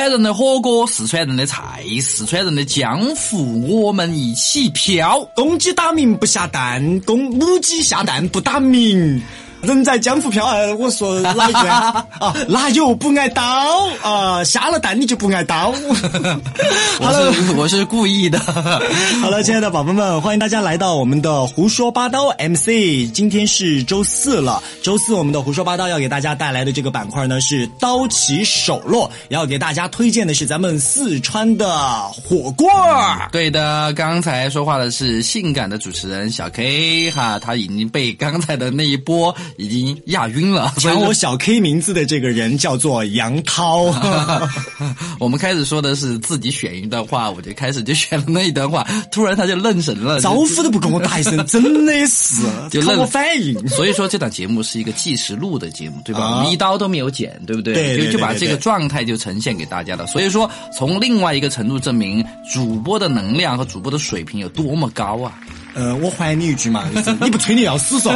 川人的火锅，四川人的菜，四川人的江湖，我们一起飘。公鸡打鸣不下蛋，公母鸡下蛋不打鸣。人在江湖飘，呃我说哪一句 啊？啊，哪有不挨刀啊？下了蛋你就不挨刀。我是我是故意的。好了，亲爱的宝贝们，欢迎大家来到我们的胡说八道 MC。今天是周四了，周四我们的胡说八道要给大家带来的这个板块呢是刀起手落，要给大家推荐的是咱们四川的火锅。对的，刚才说话的是性感的主持人小 K 哈，他已经被刚才的那一波已经压晕了。抢我小 K 名字的这个人叫做杨涛。我们开始说的是自己选一段话，我就开始就选了那一段话，突然他就愣神了，招呼都不跟我打一声，真的是 就愣反应。所以说这档节目是一个计时录的节目，对吧？啊我们一刀都没有剪，对不对？对对就就把这个状态就呈现给大家了。所以说，从另外一个程度证明，主播的能量和主播的水平有多么高啊！呃，我还你一句嘛，就是你不吹你要死嗦。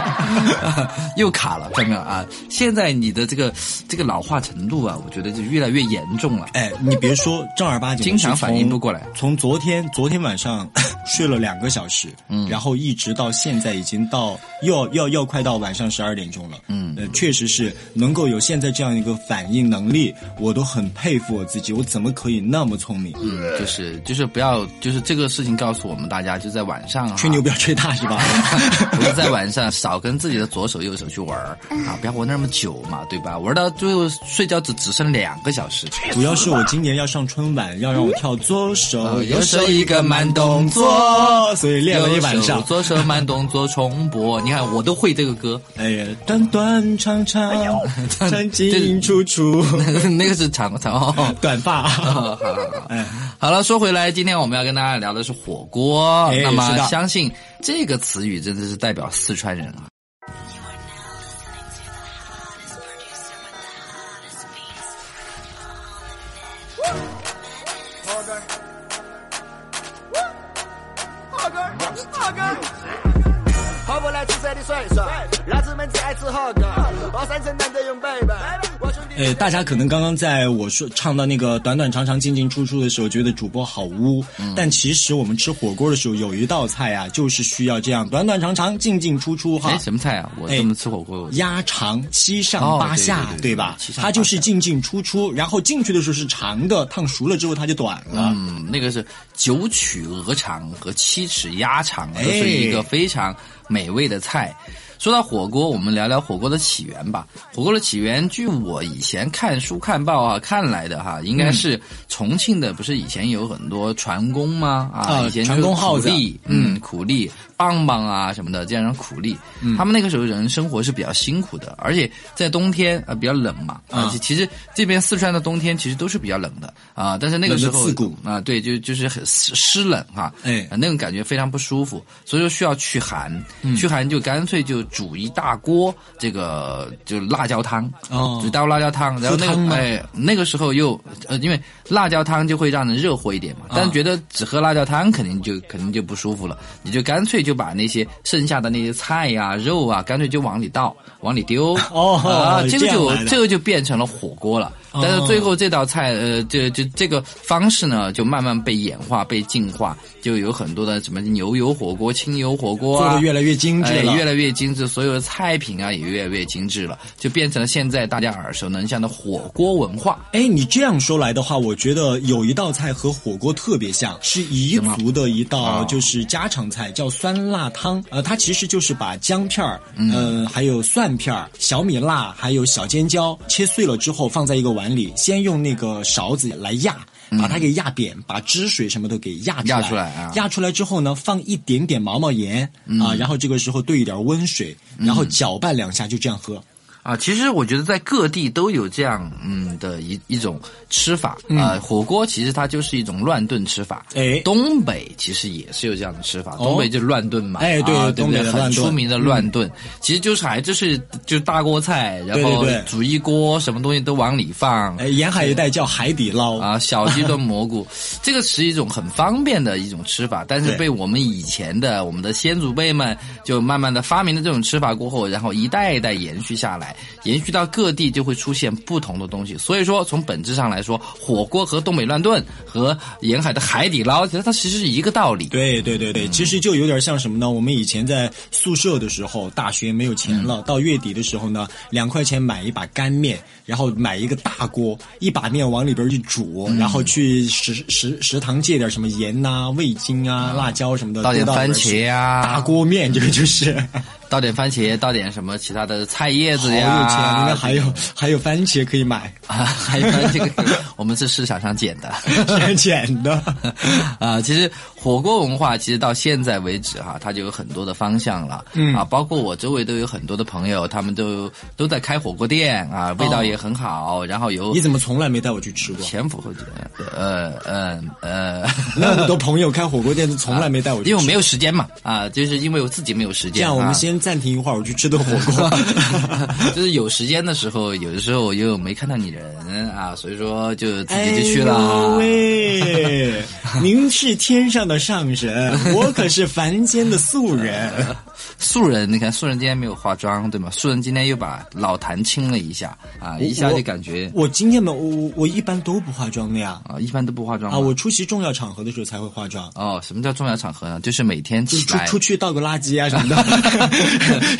又卡了，看到没有啊？现在你的这个这个老化程度啊，我觉得就越来越严重了。哎，你别说正儿八经，经常反应不过来从昨天昨天晚上睡了两个小时，嗯，然后一直到现在已经到要要要快到晚上十二点钟了，嗯，呃，确实是能够有现在这样一个反应能力，我都很佩服我自己，我怎么可以那么聪明？嗯，就是就是不要，就是这个事情告诉我们大家，就在晚上啊，吹牛不要吹大是吧？不是在晚上少跟自己的左手右手去玩儿啊，不要玩那么久嘛，对吧？玩到最后睡觉只只剩两个小时。主要是我今年要上春晚，要让我跳左手呃右手一个慢动作，所以练了一晚上。左手慢动作重播，你看我都会这个歌，哎呀，短短长长，进进出出，那个是长长。哦短发。好好好，好了，说回来，今天我们要跟大家聊的是火锅。哎那么相信这个词语真的是代表四川人啊。喝不来青色的水水，老子们只爱吃火锅，二三层难得用北北，我兄弟。呃，大家可能刚刚在我说唱到那个短短长长进进出出的时候，觉得主播好污。但其实我们吃火锅的时候，有一道菜啊，就是需要这样短短长长进进出出哈哎，。什么菜啊？我哎这么吃火锅，鸭肠七上哦八下，对对对对吧它就是进进出出，然后进去的时候是长的，烫熟了之后它就短了。嗯，那个是九曲鹅肠和七尺鸭肠，哎都是一个非常美味的菜。说到火锅，我们聊聊火锅的起源吧。火锅的起源，据我以前看书看报啊看来的哈，应该是重庆的，不是以前有很多船工吗？啊，啊以前船工号子苦力，嗯，苦力、棒棒啊什么的，这样的苦力，嗯。他们那个时候人生活是比较辛苦的，而且在冬天啊比较冷嘛，啊其实这边四川的冬天其实都是比较冷的啊，但是那个时候啊，对，就就是很湿湿冷哈，哎。啊那种感觉非常不舒服，所以说需要驱寒，嗯。驱寒就干脆就煮一大锅这个就辣椒汤，哦。煮一大锅辣椒汤，然后那个哎那个时候又呃因为辣椒汤就会让人热乎一点嘛，啊。但觉得只喝辣椒汤肯定就肯定就不舒服了，你就干脆就把那些剩下的那些菜呀、肉啊，干脆就往里倒，往里丢，哦啊，这个就这个就变成了火锅了。但是最后这道菜，呃，这这这个方式呢，就慢慢被演化、被进化，就有很多的什么牛油火锅、清油火锅啊，做的越来越精致了，哎越来越精致，所有的菜品啊也越来越精致了，就变成了现在大家耳熟能详的火锅文化。哎，你这样说来的话，我觉觉得有一道菜和火锅特别像，是彝族的一道哦就是家常菜，叫酸辣汤。呃，它其实就是把姜片儿，嗯、还有蒜片儿、小米辣，还有小尖椒切碎了之后放在一个碗里，先用那个勺子来压。把它给压扁，把汁水什么都给压出来。压出来啊压出来之后呢，放一点点毛毛盐、啊，然后这个时候兑一点温水，然后搅拌两下，就这样喝。啊，其实我觉得在各地都有这样嗯的一一种吃法啊、火锅其实它就是一种乱炖吃法。哎东北其实也是有这样的吃法，哦东北就是乱炖嘛。哎对啊、对对？很东北的乱炖嗯出名的乱炖，其实就是还就是就是大锅菜，然后煮一锅，什么东西都往里放。哎，沿海一带叫海底捞。啊，小鸡炖蘑菇，这个是一种很方便的一种吃法，但是被我们以前的我们的先祖辈们就慢慢的发明了这种吃法过后，然后一代一代延续下来，延续到各地就会出现不同的东西。所以说，从本质上来说，火锅和东北乱炖和沿海的海底捞，其实它其实是一个道理。对对对对，其实就有点像什么呢？我们以前在宿舍的时候，大学没有钱了，到月底的时候呢，两块钱买一把干面，然后买一个大锅，一把面往里边一煮，然后去食食食堂借点什么盐呐、味精啊、辣椒什么的，倒点番茄啊大锅面，这个就是。倒点番茄，倒点什么其他的菜叶子呀，有钱，里面还有 还有番茄可以买，啊，还有这个，我们是市场上捡的。捡捡的。啊，其实火锅文化其实到现在为止哈，它就有很多的方向了。嗯啊，包括我周围都有很多的朋友，他们都都在开火锅店啊，味道也很好，然后有你怎么从来没带我去吃过？前赴后继。呃呃呃，那么多朋友开火锅店，从来没带我去吃。因为我没有时间嘛啊，就是因为我自己没有时间。这样，我们啊先暂停一会儿，我去吃顿火锅。就是有时间的时候，有的时候我又没看到你人啊，所以说就自哎己就去了。呦喂，您是天上的上神，我可是凡间的素人。素人，你看素人今天没有化妆，对吗？素人今天又把老痰清了一下啊，一下就感觉我今天没，我我我一般都不化妆的呀。啊，一般都不化妆啊，我出席重要场合的时候才会化妆，哦，什么叫重要场合呢？就是每天出起来出去倒个垃圾啊什么的。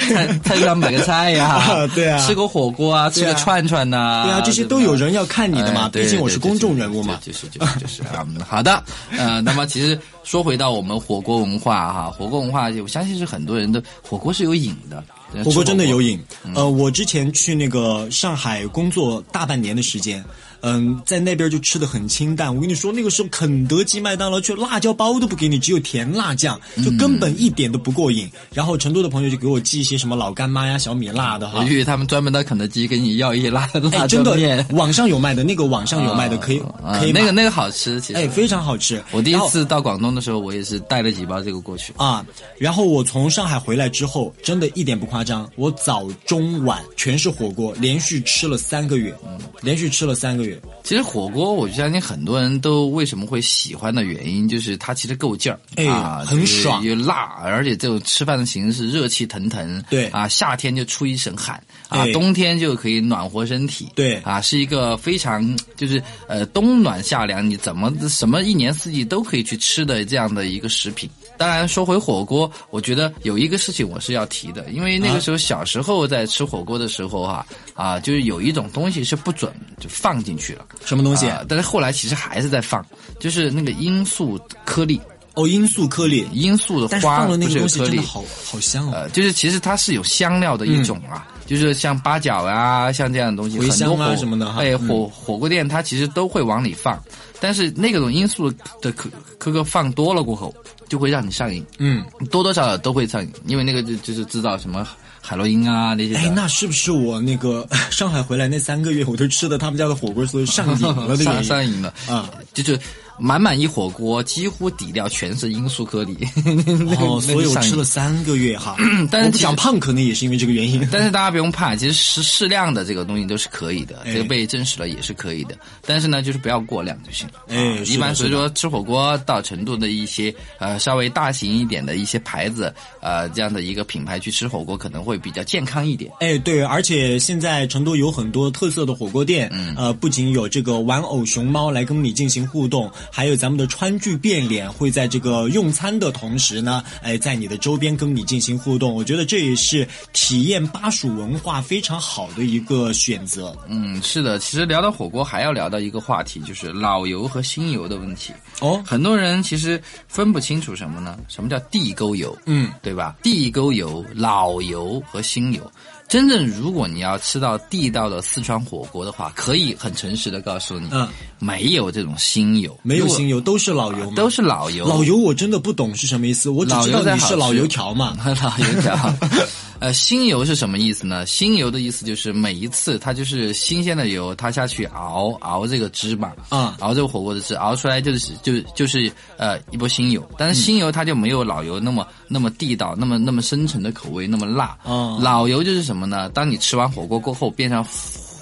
菜菜市场买个菜呀、啊 对啊吃个火锅啊，吃个串串呐、对啊，这些都有人要看你的嘛，毕竟我是公众人物嘛。就是就是就是就是啊，嗯好的，呃，那么其实说回到我们火锅文化哈，火锅文化，我相信是很多人的火锅是有瘾的，呃火锅真的有瘾。瘾。呃，我之前去那个上海工作大半年的时间，嗯，在那边就吃的很清淡。我跟你说，那个时候肯德基、麦当劳去辣椒包都不给你，只有甜辣酱，就根本一点都不过瘾。然后成都的朋友就给我寄一些什么老干妈呀、小米辣的哈我以。为他们专门到肯德基给你要一些辣辣哎，椒真的，，网上有卖的，那个网上有卖的，可以啊可以买。那个那个好吃，其实哎，非常好吃。我第一次到广东的时候，我也是带了几包这个过去。啊，然后我从上海回来之后，真的一点不夸张，我早中晚全是火锅，连续吃了三个月，连续吃了三个月。其实火锅，我相信很多人都为什么会喜欢的原因，就是它其实够劲儿，哎啊，很爽。又辣，而且这种吃饭的形式热气腾腾，对。啊，夏天就出一身汗，啊，哎。冬天就可以暖和身体，对。啊，是一个非常就是呃冬暖夏凉，你怎么什么一年四季都可以去吃的这样的一个食品。当然，说回火锅，我觉得有一个事情我是要提的，因为那个时候小时候在吃火锅的时候哈啊就是有一种东西是不准就放进去了。什么东西？啊但是后来其实还是在放，就是那个罂粟颗粒，哦，罂粟颗粒。罂粟的花那个东不是有颗粒，西真的好好香哦。呃，就是其实它是有香料的一种啊，就是像八角啊，像这样的东西，茴香啊很多火什么的哈火火锅店它其实都会往里放，但是那个种罂粟的颗颗颗放多了过后，就会让你上瘾，嗯，多多少少都会上瘾，因为那个就就是制造什么海洛因啊那些。哎，那是不是我那个 上海回来那三个月，我都吃的他们家的火锅，所以上瘾了的 上原因？上瘾了啊，就是满满一火锅，几乎底料全是罂粟颗粒。哦，所以我吃了三个月哈。但是不想胖，可能也是因为这个原因。但是大家不用怕，其实适适量的这个东西都是可以的，哎这个被证实了也是可以的。但是呢，就是不要过量就行了。哎一般所以说吃火锅到成都的一些呃稍微大型一点的一些牌子，呃这样的一个品牌去吃火锅可能会比较健康一点。哎，对，而且现在成都有很多特色的火锅店，嗯呃，不仅有这个玩偶熊猫来跟你进行互动，还有咱们的川剧变脸，会在这个用餐的同时呢，哎，在你的周边跟你进行互动。我觉得这也是体验巴蜀文化非常好的一个选择。嗯，是的，其实聊到火锅，还要聊到一个话题，就是老油和新油的问题。哦，很多人其实分不清楚什么呢？什么叫地沟油？嗯，对吧？地沟油、老油和新油。真正如果你要吃到地道的四川火锅的话，可以很诚实的告诉你，嗯，没有这种新油，没有新油，都是老油吗？都是老油。老油，我真的不懂是什么意思，我只知道你是老油条嘛。老油条。呃，新油是什么意思呢？新油的意思就是每一次它就是新鲜的油，它下去熬熬这个汁嘛，啊熬这个火锅的汁，熬出来就是就就是呃一波新油。但是新油它就没有老油那么那么地道，那么那么深沉的口味，那么辣。嗯老油就是什么呢？当你吃完火锅过后，变成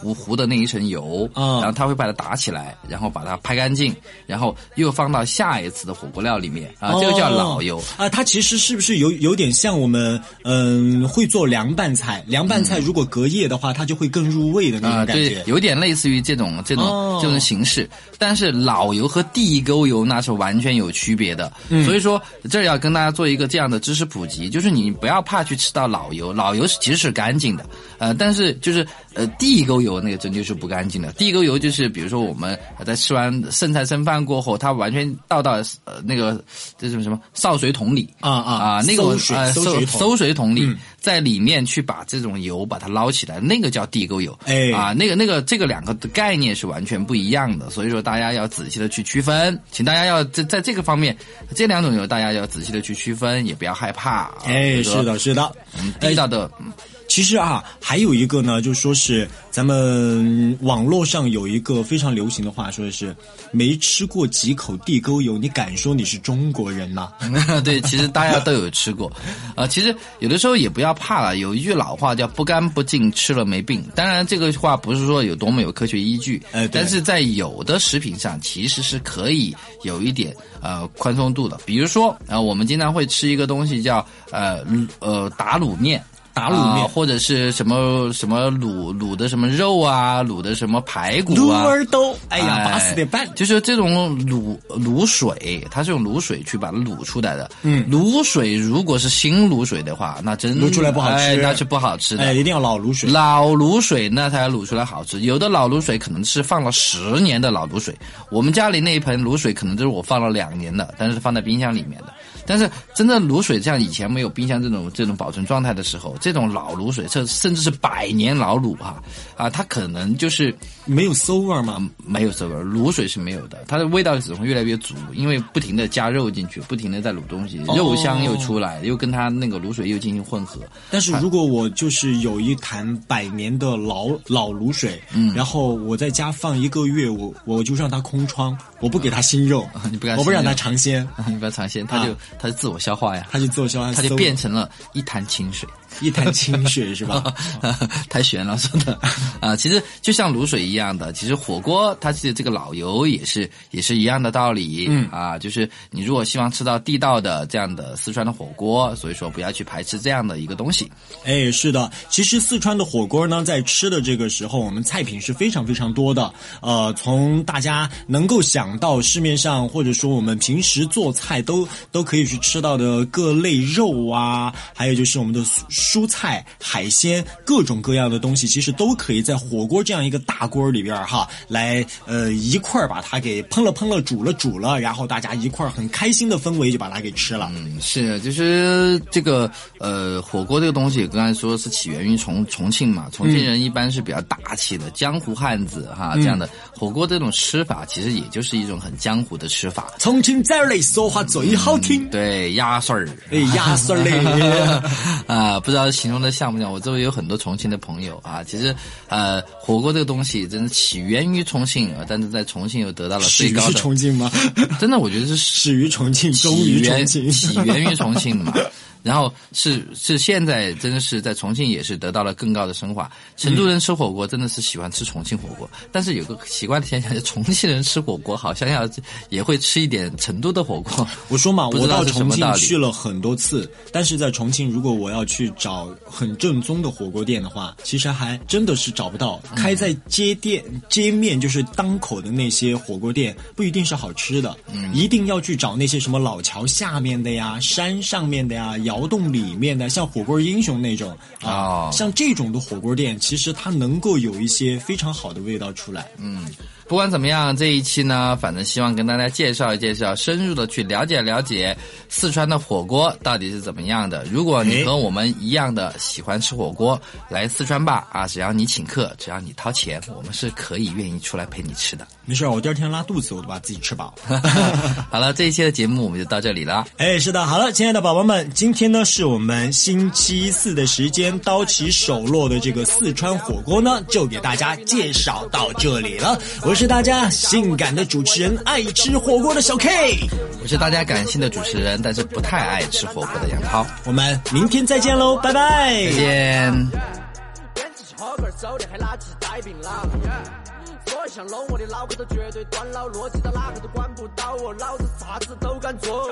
糊糊的那一层油，嗯然后它会把它打起来，然后把它拍干净，然后又放到下一次的火锅料里面啊，这个叫老油。啊，它其实是不是有有点像我们嗯会做凉拌菜？凉拌菜如果隔夜的话，它就会更入味的那啊、种感对觉，。有点类似于这种这种、哦这种形式，但是老油和地沟油那是完全有区别的。嗯所以说这要跟大家做一个这样的知识普及，就是你不要怕去吃到老油，老油是其实是干净的，呃，但是就是呃地沟油那个真就是不干净的。地沟油就是比如说我们在吃完剩菜剩饭过后，它完全倒到呃那个这种什么潲水桶里啊啊啊那个水呃馊水桶馊水桶里。嗯在里面去把这种油把它捞起来，那个叫地沟油。哎啊，那个那个这个两个的概念是完全不一样的，所以说大家要仔细的去区分，请大家要在在这个方面，这两种油大家要仔细的去区分，也不要害怕。啊哎，是，的，是的。嗯，地道的，嗯其实啊，还有一个呢，就说是咱们网络上有一个非常流行的话，说的是没吃过几口地沟油，你敢说你是中国人吗？对，其实大家都有吃过，呃，其实有的时候也不要怕了。有一句老话叫“不干不净，吃了没病”。当然，这个话不是说有多么有科学依据，呃但是在有的食品上其实是可以有一点呃宽松度的。比如说，呃，我们经常会吃一个东西叫呃呃打卤面。打卤面啊或者是什么什么卤卤的什么肉啊，卤的什么排骨卤啊，儿豆，哎呀，巴适得办。就是这种卤卤水，它是用卤水去把它卤出来的。嗯卤水如果是新卤水的话，那真卤出来不好吃哎那是不好吃的。哎，一定要老卤水。老卤水那才卤出来好吃，有的老卤水可能是放了十年的老卤水，我们家里那一盆卤水可能就是我放了两年的，但是放在冰箱里面的。但是真正卤水像以前没有冰箱这种这种保存状态的时候，这种老卤水，甚甚至是百年老卤哈啊，它可能就是没有馊味儿吗？没有馊味儿，卤水是没有的，它的味道只会越来越足，因为不停的加肉进去，不停的在卤东西，肉香又出来，又跟它那个卤水又进行混合。但是如果我就是有一坛百年的老老卤水，嗯，然后我在家放一个月，我我就让它空窗，我不给它新肉，你不给它我不让它尝鲜，你不要尝鲜，它就、它就自我消化呀，它就自我消化，它就变成了一潭清水。一潭清水是吧？太悬了，说的啊，其实就像卤水一样的，其实火锅它的这个老油也是也是一样的道理，嗯啊，就是你如果希望吃到地道的这样的四川的火锅，所以说不要去排斥这样的一个东西。哎，是的，其实四川的火锅呢，在吃的这个时候，我们菜品是非常非常多的。呃，从大家能够想到市面上，或者说我们平时做菜都都可以去吃到的各类肉啊，还有就是我们的蔬蔬菜、海鲜，各种各样的东西，其实都可以在火锅这样一个大锅里边儿哈，来呃一块儿把它给烹了烹了、煮了煮了，然后大家一块儿很开心的氛围就把它给吃了。嗯，是，就是这个呃，火锅这个东西，刚才说是起源于重重庆嘛，重庆人一般是比较大气的江湖汉子哈，这样的火锅这种吃法，其实也就是一种很江湖的吃法。重庆崽儿嘞，说话最好听。对，鸭丝儿，哎，鸭丝儿嘞。啊，不知道形容的像不像？我周围有很多重庆的朋友啊，其实呃，火锅这个东西真的起源于重庆，呃但是在重庆又得到了始于最高的，重庆吗？真的我觉得是始于重庆，终起于源重庆。起源于重庆的嘛。然后是是现在真的是在重庆也是得到了更高的升华。成都人吃火锅真的是喜欢吃重庆火锅，但是有个奇怪的现象，就重庆人吃火锅好像要也会吃一点成都的火锅。我说嘛，我到重庆去了很多次，但是在重庆，如果我要去找很正宗的火锅店的话，其实还真的是找不到。嗯开在街店、街面就是当口的那些火锅店，不一定是好吃的，嗯一定要去找那些什么老桥下面的呀、山上面的呀、窑洞里面的，像火锅英雄那种啊，哦像这种的火锅店，其实它能够有一些非常好的味道出来。嗯不管怎么样，这一期呢，反正希望跟大家介绍一介绍，深入的去了解了解四川的火锅到底是怎么样的。如果你和我们一样的喜欢吃火锅，来四川吧啊，只要你请客，只要你掏钱，我们是可以愿意出来陪你吃的。没事，我第二天拉肚子，我都把自己吃饱。好了，这一期的节目我们就到这里了。哎，是的，好了，亲爱的宝宝们，今天呢是我们星期四的时间，刀起手落的这个四川火锅呢，就给大家介绍到这里了。我是大家性感的主持人，爱吃火锅的小 K，我是大家感性的主持人，但是不太爱吃火锅的杨涛。我们明天再见喽，拜拜。再见。想弄我的脑壳都绝对断了，逻辑到哪个都管不到我，老子啥子都敢做。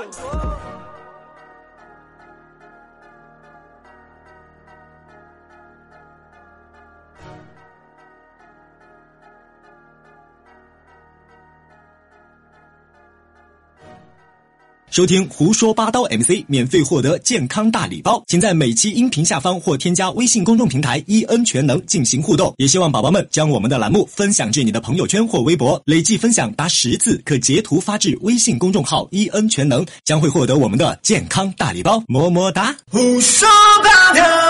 收听胡说八道 MC，免费获得健康大礼包，请在每期音频下方或添加微信公众平台“ en 全能”进行互动。也希望宝宝们将我们的栏目分享至你的朋友圈或微博，累计分享达十次可截图发至微信公众号“ en 全能”，将会获得我们的健康大礼包。么么哒！胡说八道。